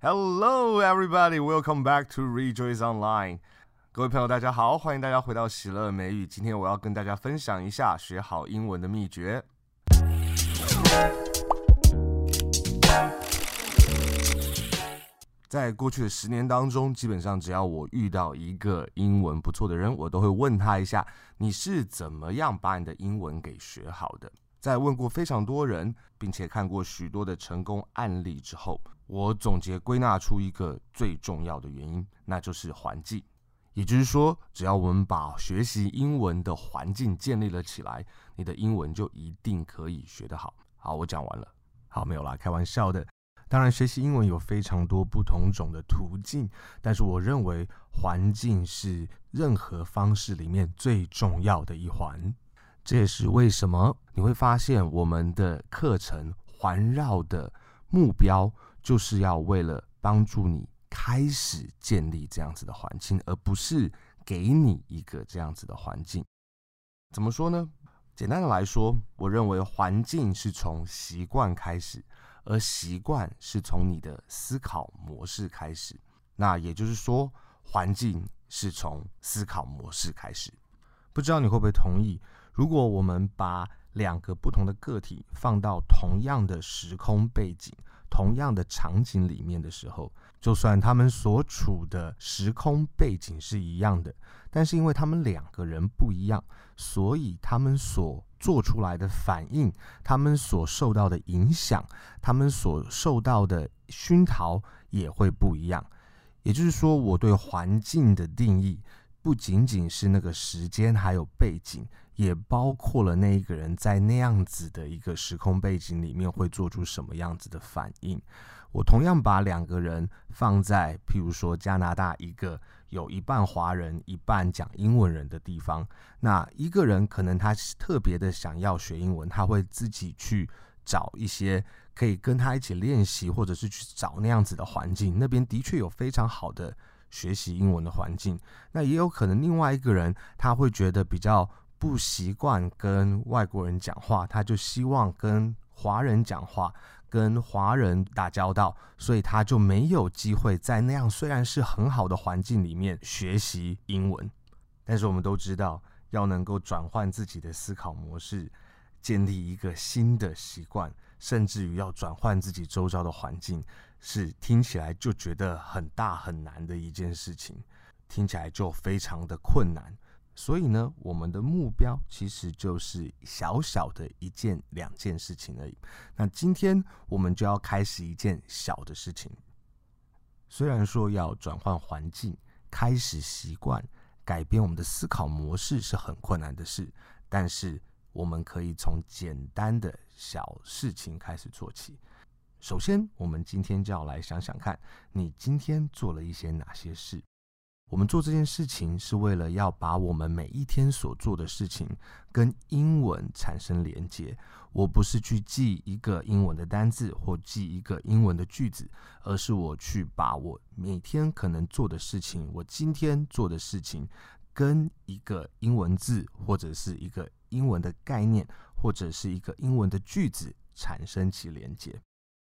Hello, everybody. Welcome back to Rejoice Online. 各位朋友，大家好，欢迎大家回到喜乐美语。今天我要跟大家分享一下学好英文的秘诀。在过去的十年当中，基本上只要我遇到一个英文不错的人，我都会问他一下：你是怎么样把你的英文给学好的？在问过非常多人，并且看过许多的成功案例之后，我总结归纳出一个最重要的原因，那就是环境。也就是说，只要我们把学习英文的环境建立了起来，你的英文就一定可以学得好。好，我讲完了。好，没有啦，开玩笑的。当然，学习英文有非常多不同种的途径，但是我认为环境是任何方式里面最重要的一环。这也是为什么你会发现我们的课程环绕的目标，就是要为了帮助你开始建立这样子的环境，而不是给你一个这样子的环境。怎么说呢？简单的来说，我认为环境是从习惯开始，而习惯是从你的思考模式开始。那也就是说，环境是从思考模式开始。不知道你会不会同意？如果我们把两个不同的个体放到同样的时空背景、同样的场景里面的时候，就算他们所处的时空背景是一样的，但是因为他们两个人不一样，所以他们所做出来的反应、他们所受到的影响、他们所受到的熏陶也会不一样。也就是说，我对环境的定义不仅仅是那个时间，还有背景。也包括了那一个人在那样子的一个时空背景里面会做出什么样子的反应。我同样把两个人放在，譬如说加拿大一个有一半华人、一半讲英文人的地方，那一个人可能他特别的想要学英文，他会自己去找一些可以跟他一起练习，或者是去找那样子的环境。那边的确有非常好的学习英文的环境。那也有可能另外一个人他会觉得比较。不习惯跟外国人讲话，他就希望跟华人讲话，跟华人打交道，所以他就没有机会在那样虽然是很好的环境里面学习英文。但是我们都知道，要能够转换自己的思考模式，建立一个新的习惯，甚至于要转换自己周遭的环境，是听起来就觉得很大很难的一件事情，听起来就非常的困难。所以呢，我们的目标其实就是小小的一件、两件事情而已。那今天我们就要开始一件小的事情。虽然说要转换环境、开始习惯、改变我们的思考模式是很困难的事，但是我们可以从简单的小事情开始做起。首先，我们今天就要来想想看，你今天做了一些哪些事。我们做这件事情是为了要把我们每一天所做的事情跟英文产生连接。我不是去记一个英文的单字或记一个英文的句子，而是我去把我每天可能做的事情，我今天做的事情，跟一个英文字或者是一个英文的概念或者是一个英文的句子产生起连接。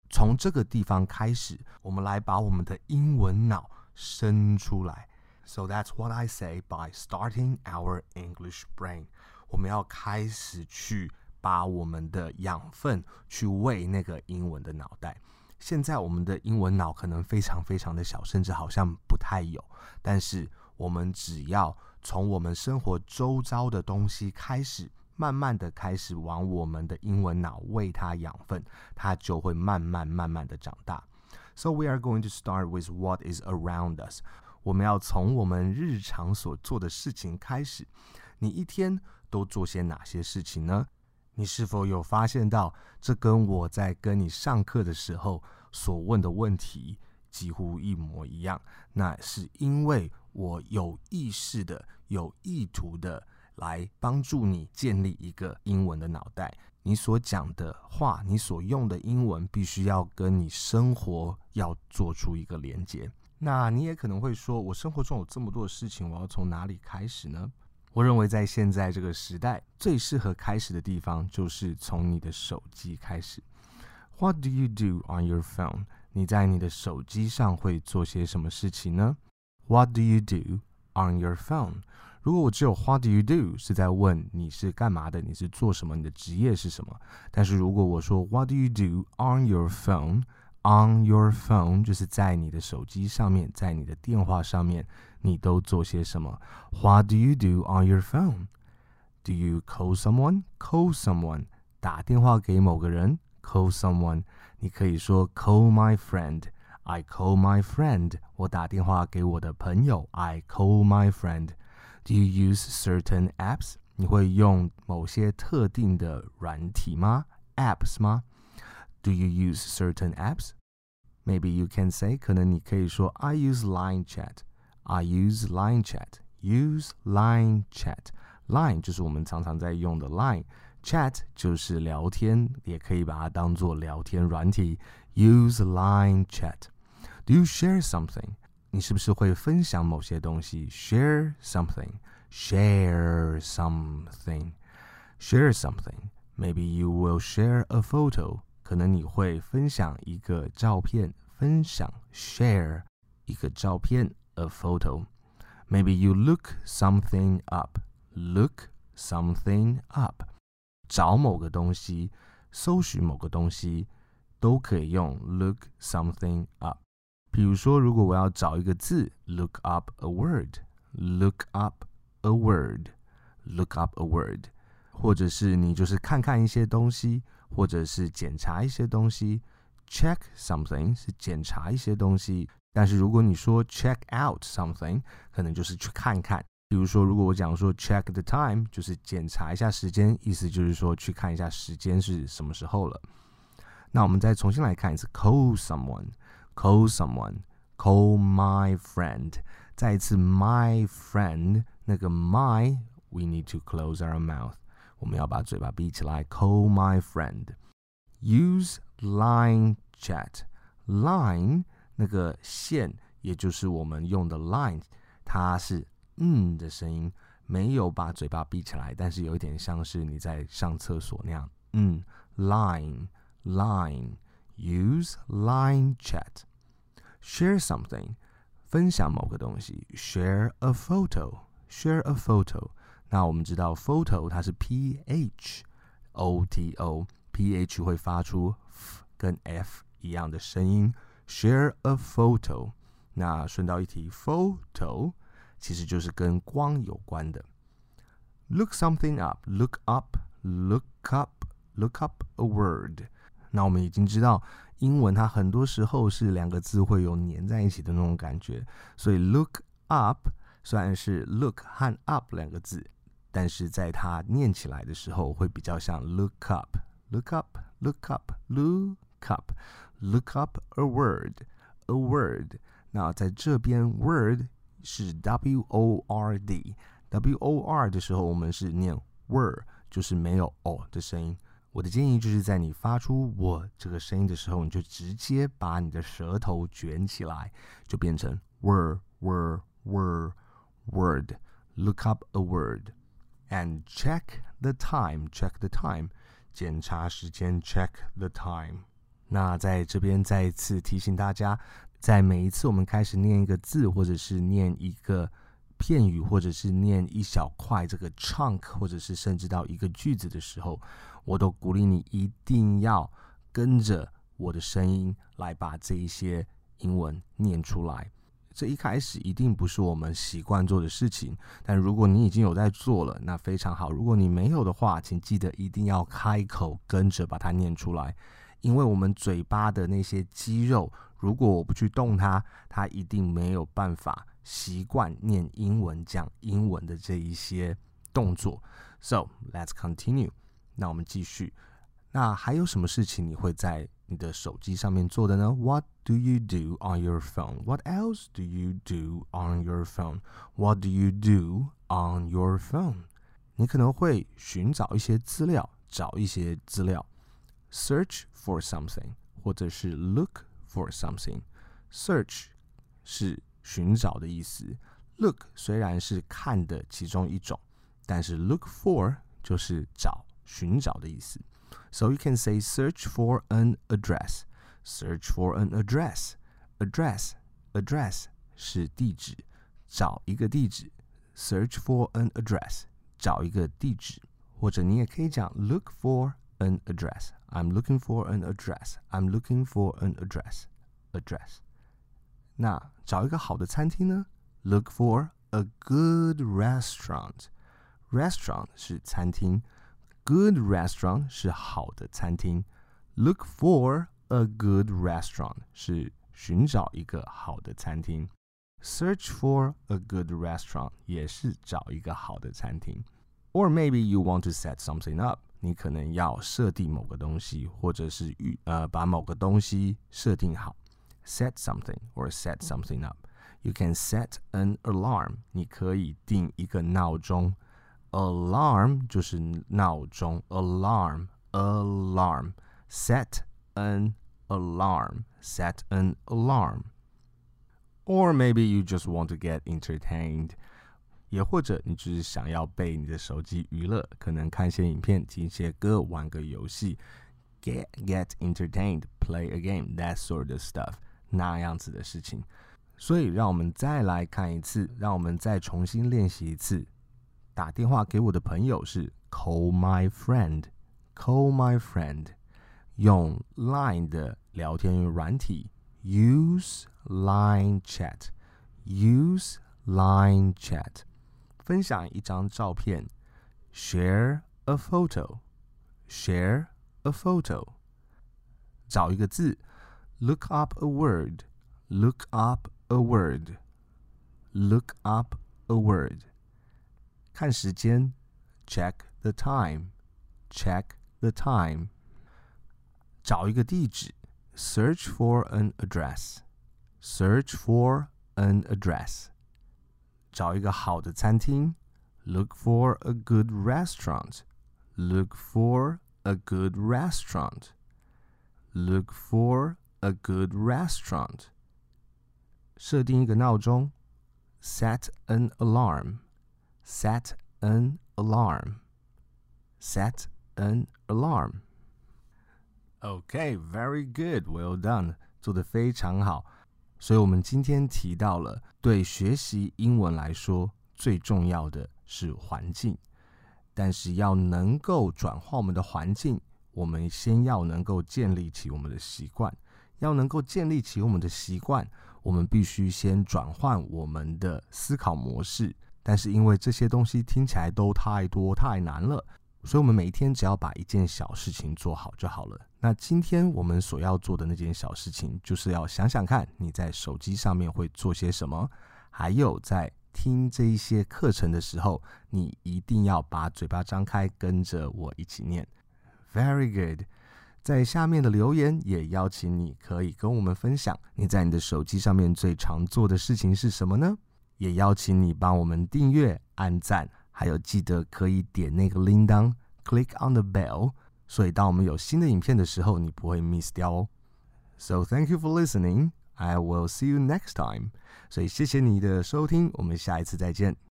从这个地方开始，我们来把我们的英文脑伸出来。So that's what I say by starting our English brain。我们要开始去把我们的养分去喂那个英文的脑袋。现在我们的英文脑可能非常非常的小，甚至好像不太有。但是我们只要从我们生活周遭的东西开始，慢慢的开始往我们的英文脑喂它养分，它就会慢慢慢慢的长大。So we are going to start with what is around us。我们要从我们日常所做的事情开始。你一天都做些哪些事情呢？你是否有发现到，这跟我在跟你上课的时候所问的问题几乎一模一样？那是因为我有意识的、有意图的来帮助你建立一个英文的脑袋。你所讲的话，你所用的英文，必须要跟你生活要做出一个连接。那你也可能会说，我生活中有这么多的事情，我要从哪里开始呢？我认为在现在这个时代，最适合开始的地方就是从你的手机开始。What do you do on your phone 你在你的手机上会做些什么事情呢？What do you do on your phone？如果我只有 What do you do 是在问你是干嘛的，你是做什么，你的职业是什么。但是如果我说 What do you do on your phone？On your phone 就是在你的手机上面，在你的电话上面，你都做些什么？What do you do on your phone？Do you call someone？Call someone 打电话给某个人，call someone。你可以说 call my friend。I call my friend。我打电话给我的朋友，I call my friend。Do you use certain apps？你会用某些特定的软体吗？Apps 吗 ？Do you use certain apps？Maybe you can say，可能你可以说 I use Line Chat。I use Line Chat。Use Line Chat。Line 就是我们常常在用的 Line，Chat 就是聊天，也可以把它当做聊天软体。Use Line Chat。Do you share something？你是不是会分享某些东西？Share something, share something, share something. Maybe you will share a photo. 可能你会分享一个照片，分享 share 一个照片 a photo. Maybe you look something up, look something up. 找某个东西，搜寻某个东西，都可以用 look something up. 比如说，如果我要找一个字，look up a word，look up a word，look up a word，或者是你就是看看一些东西， 或者是检查一些东西，check something 是检查一些东西。但是如果你说 check out something，可能就是去看看。比如说，如果我讲说 check the time，就是检查一下时间，意思就是说去看一下时间是什么时候了。那我们再重新来看一次，call someone。Call someone, call my friend。再一次，my friend，那个 my，we need to close our mouth。 我们要把嘴巴闭起来。Call my friend。Use line chat。Line 那个线，也就是我们用的 line，它是嗯的声音，没有把嘴巴闭起来，但是有一点像是你在上厕所那样。嗯，line line。Use line chat。Share something，分享某个东西。Share a photo，share a photo。那我们知道 photo 它是 p h o t o，p h 会发出跟 f 一样的声音。Share a photo。那顺道一提，photo 其实就是跟光有关的。Look something up，look up，look up，look up a word。那我们已经知道。英文它很多时候是两个字会有粘在一起的那种感觉，所以 look up 虽然是 look 和 up 两个字，但是在它念起来的时候会比较像 look up，look up，look up，look up，look up a word，a word。那在这边 word 是 w o r d，w o r 的时候我们是念 word，就是没有 o 的声音。我的建议就是在你发出“我”这个声音的时候，你就直接把你的舌头卷起来，就变成 word word word word。Look up a word and check the time. Check the time，检查时间。Check the time。那在这边再一次提醒大家，在每一次我们开始念一个字，或者是念一个片语，或者是念一小块这个 chunk，或者是甚至到一个句子的时候。我都鼓励你一定要跟着我的声音来把这一些英文念出来。这一开始一定不是我们习惯做的事情，但如果你已经有在做了，那非常好。如果你没有的话，请记得一定要开口跟着把它念出来，因为我们嘴巴的那些肌肉，如果我不去动它，它一定没有办法习惯念英文、讲英文的这一些动作。So let's continue. 那我们继续。那还有什么事情你会在你的手机上面做的呢？What do you do on your phone? What else do you do on your phone? What do you do on your phone? 你可能会寻找一些资料，找一些资料，search for something，或者是 look for something。Search 是寻找的意思，look 虽然是看的其中一种，但是 look for 就是找。寻找的意思，so you can say search for an address。 Search for an address. Address, address 是地址，找一个地址。Search for an address，找一个地址。或者你也可以讲 look for an address。I'm looking for an address. I'm looking for an address. Address。那找一个好的餐厅呢？Look for a good restaurant. Restaurant 是餐厅，good restaurant 是好的餐厅。Look for a good restaurant 是寻找一个好的餐厅。Search for a good restaurant 也是找一个好的餐厅。Or maybe you want to set something up，你可能要设定某个东西，或者是与呃把某个东西设定好。Set something or set something up。You can set an alarm，你可以定一个闹钟。Alarm 就是闹钟，alarm alarm set an alarm set an alarm or maybe you just want to get entertained 也或者你只是想要被你的手机娱乐可能看些影片听些歌玩个游戏 get get entertained play a game that sort of stuff 那样子的事情所以让我们再来看一次让我们再重新练习一次打电话给我的朋友是 call my friend call my friend 用 Line 的聊天软体 use Line chat，use Line chat，分享一张照片，share a photo，share a photo，找一个字，look up a word，look up a word，look up a word，看时间，check the time，check the time。 找一个地址，search for an address，search for an address。找一个好的餐厅，look for a good restaurant，look for a good restaurant，look for a good restaurant。设定一个闹钟，set an alarm，set an alarm，set an alarm。 Okay, very good, well done，做得非常好。所以，我们今天提到了，对学习英文来说，最重要的是环境。但是，要能够转换我们的环境，我们先要能够建立起我们的习惯。要能够建立起我们的习惯，我们必须先转换我们的思考模式。但是，因为这些东西听起来都太多太难了。所以，我们每一天只要把一件小事情做好就好了。那今天我们所要做的那件小事情，就是要想想看你在手机上面会做些什么，还有在听这一些课程的时候，你一定要把嘴巴张开，跟着我一起念。Very good。在下面的留言也邀请你可以跟我们分享你在你的手机上面最常做的事情是什么呢？也邀请你帮我们订阅、按赞。还有记得可以点那个铃铛，click on the bell，所以当我们有新的影片的时候，你不会 miss 掉哦。So thank you for listening. I will see you next time. 所以谢谢你的收听，我们下一次再见。